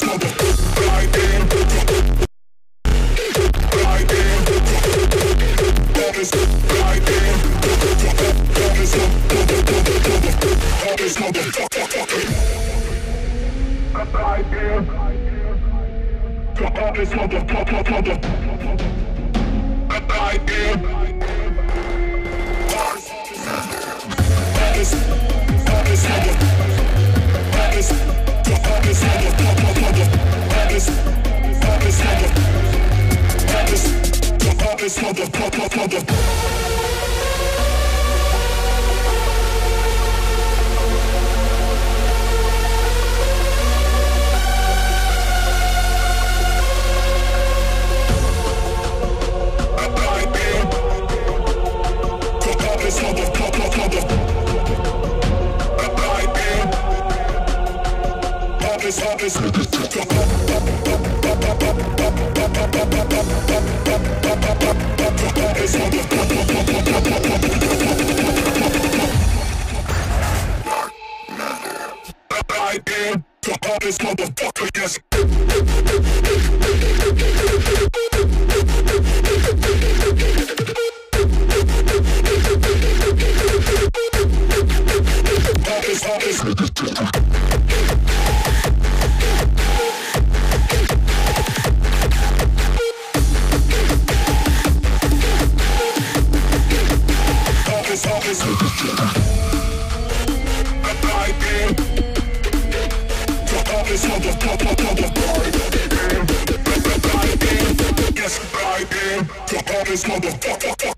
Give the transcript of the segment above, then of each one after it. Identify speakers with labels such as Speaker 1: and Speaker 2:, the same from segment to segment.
Speaker 1: this bubble. this motherfucker.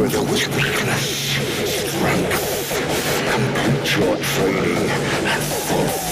Speaker 1: where there was weakness, strength. Complete your training and fulfill.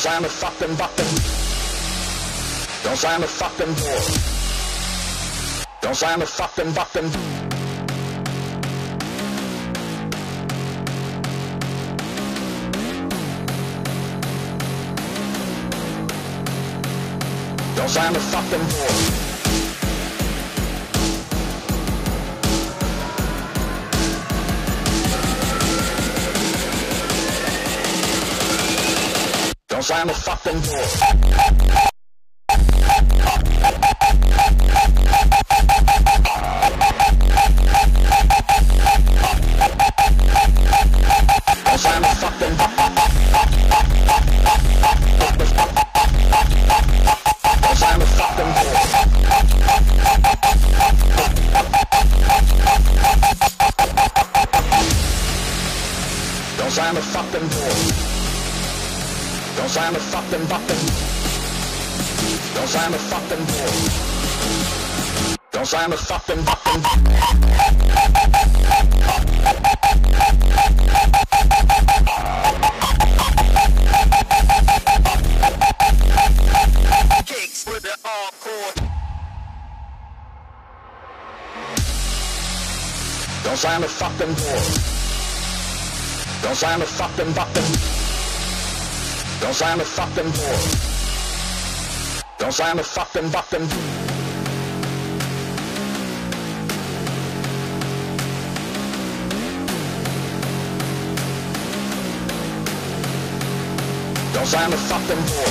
Speaker 1: Slam the fucking button. Don't slam the fucking door. Don't slam the fucking button. Don't slam the fucking door. Slam the fucking door. Slam the fucking. Don't slam the fucking door. Don't slam the fucking button. Don't slam the fucking door. Don't slam the fucking button. Don't slam the fucking door.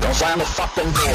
Speaker 1: Don't slam the fucking door.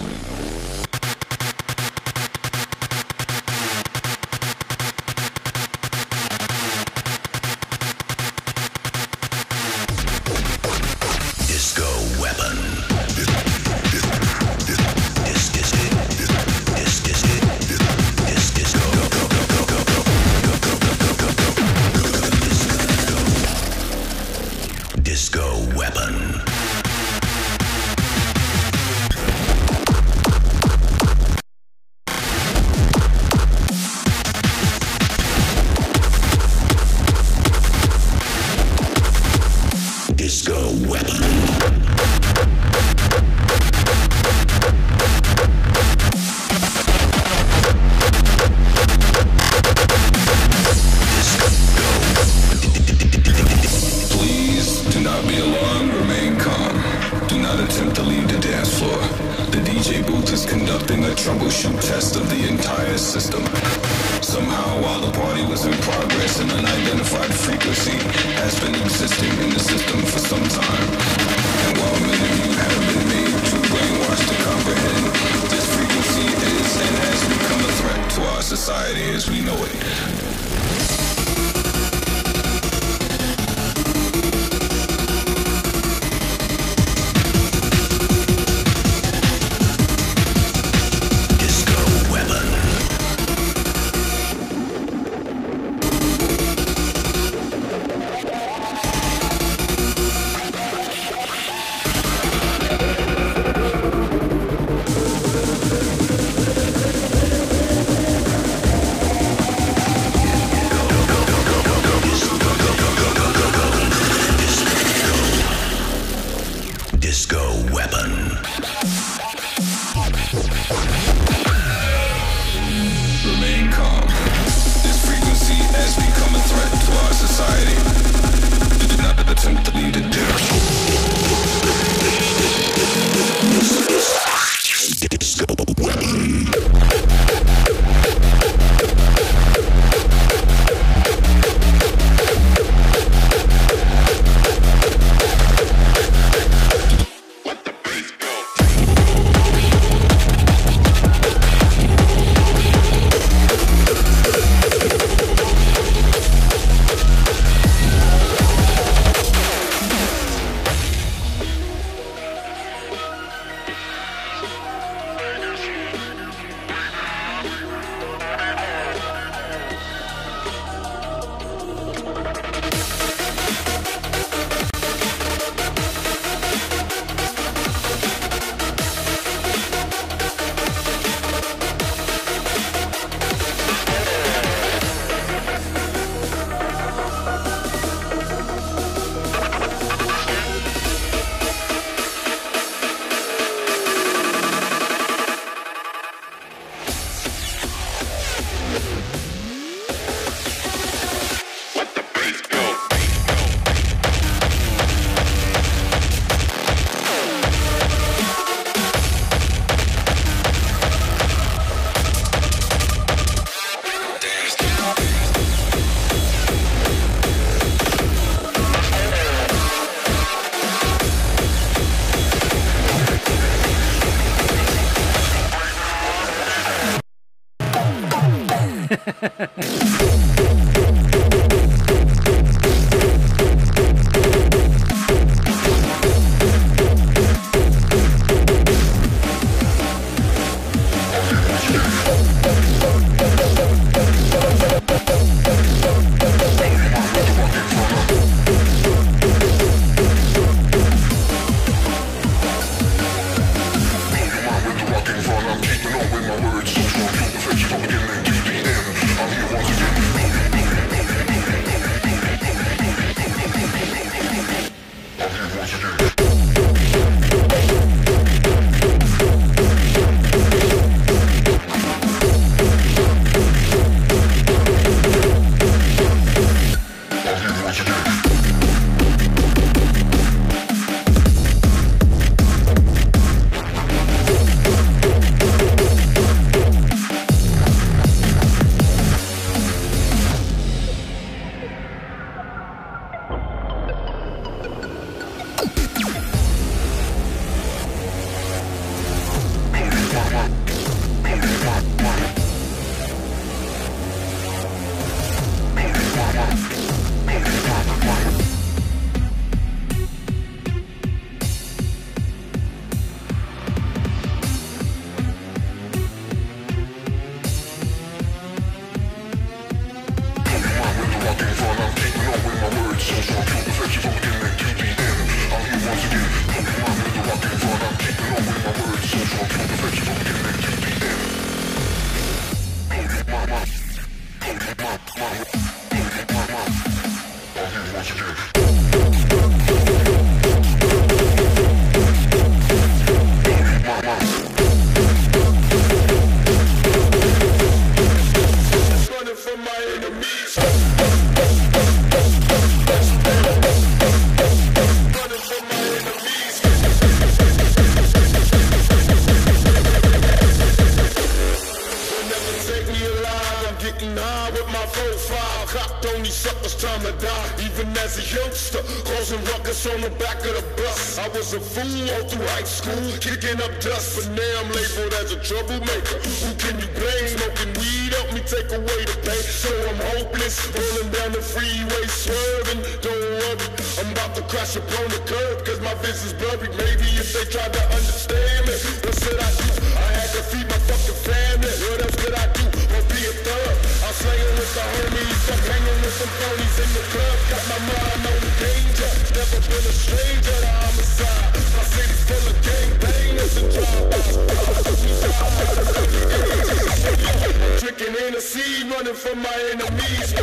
Speaker 2: for my enemies.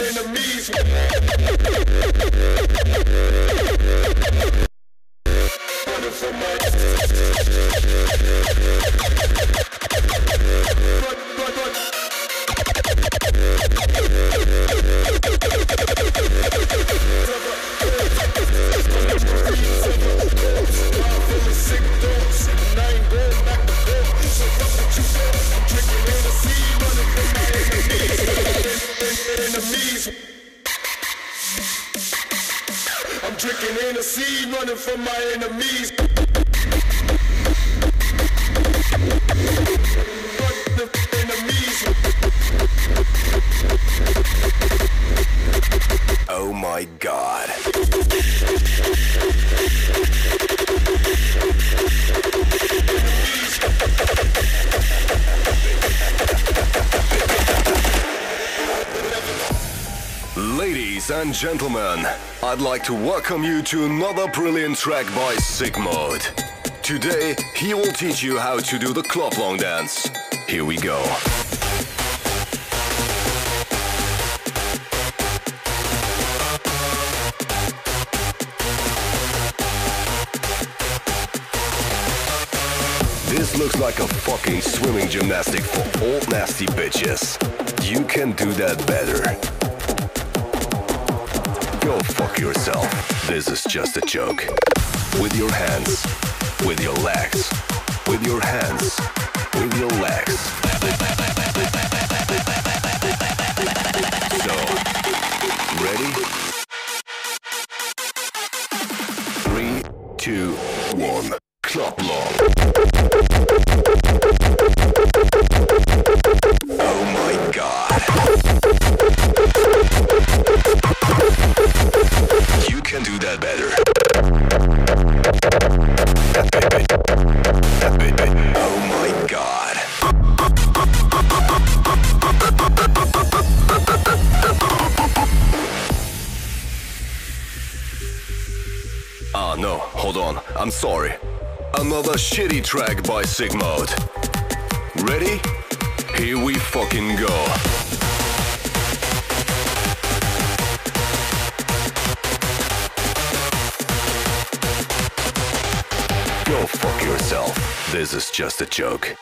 Speaker 2: enemies.
Speaker 1: And gentlemen, I'd like to welcome you to another brilliant track by Sickmode. Today, he will teach you how to do the club long dance. Here we go. This looks like a fucking swimming gymnastic for old nasty bitches. You can do that better. Go fuck yourself. This is just a joke. With your hands, with your legs, with your hands, with your legs.
Speaker 2: Track by Sickmode. Ready? Here we fucking go. Go fuck yourself. This is just a joke.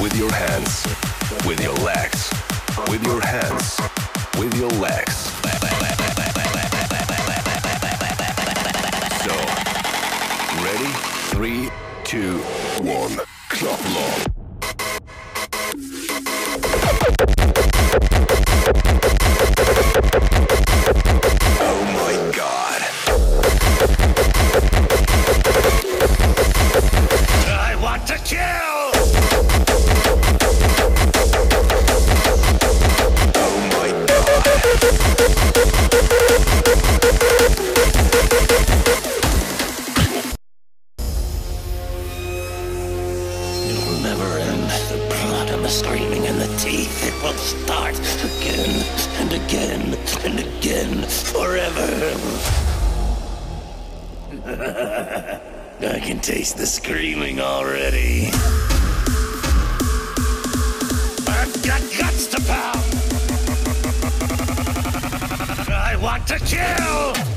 Speaker 2: With your hands, with your legs, with your hands, with your legs. So, ready? Three, two, one.
Speaker 3: And again forever. I can taste the screaming already. I've got guts to pound. I want to kill.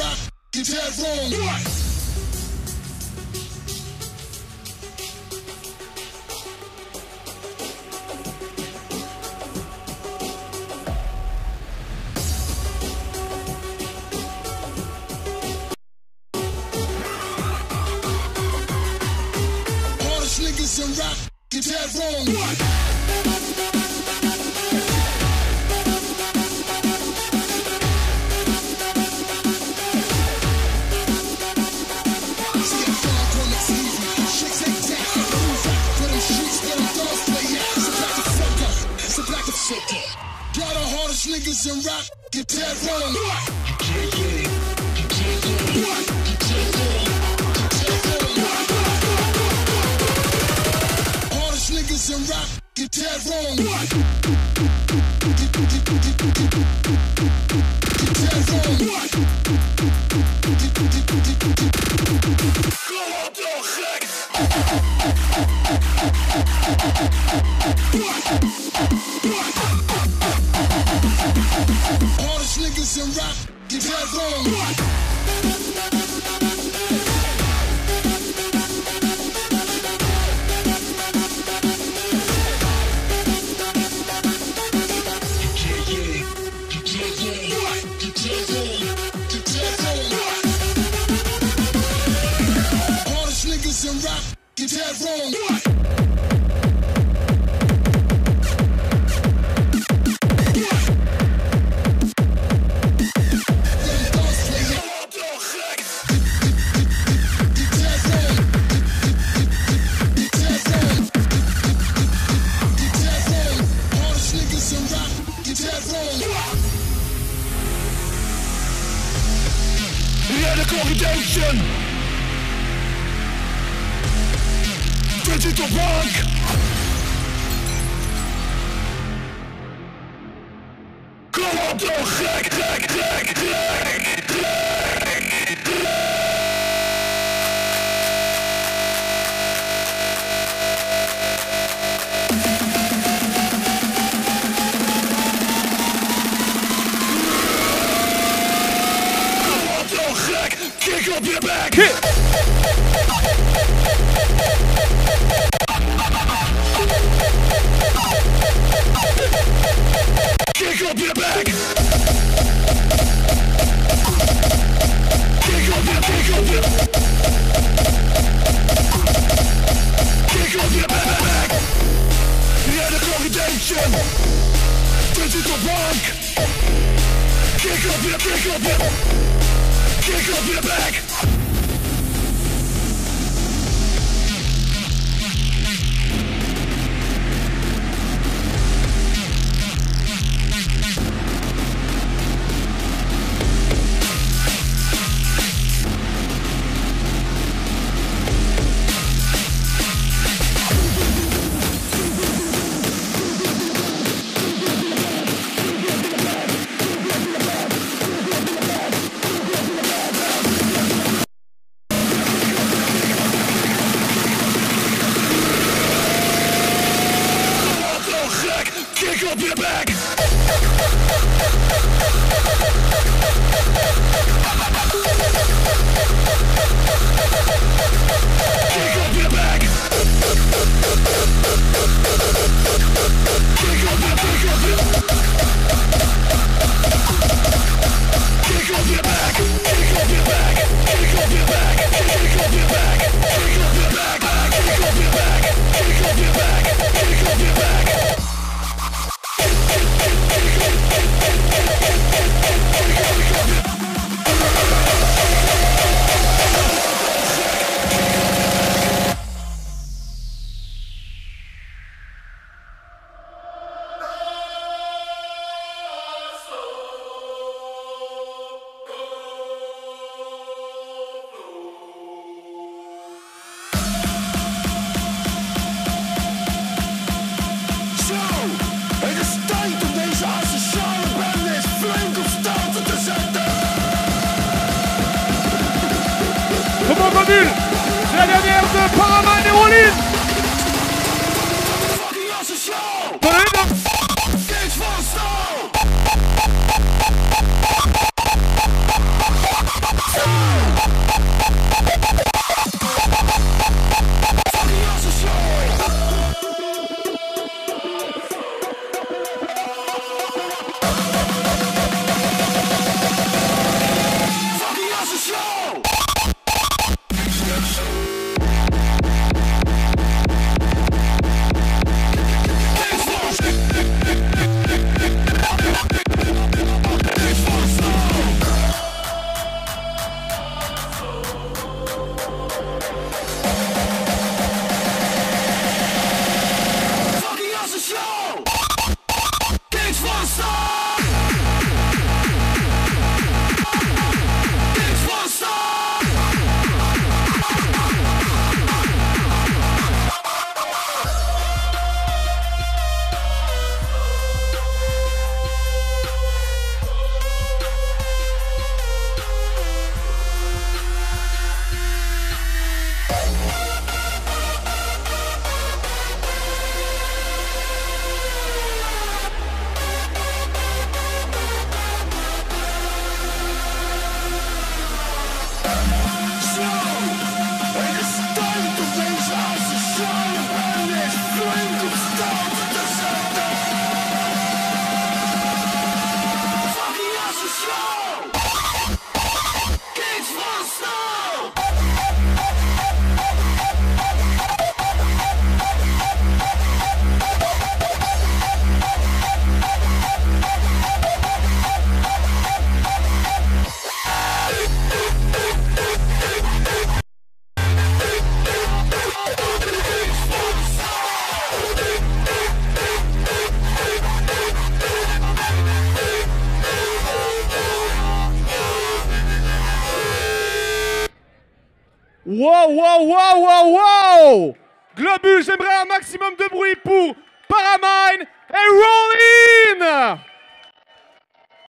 Speaker 3: In
Speaker 4: get dead wrong. Hardest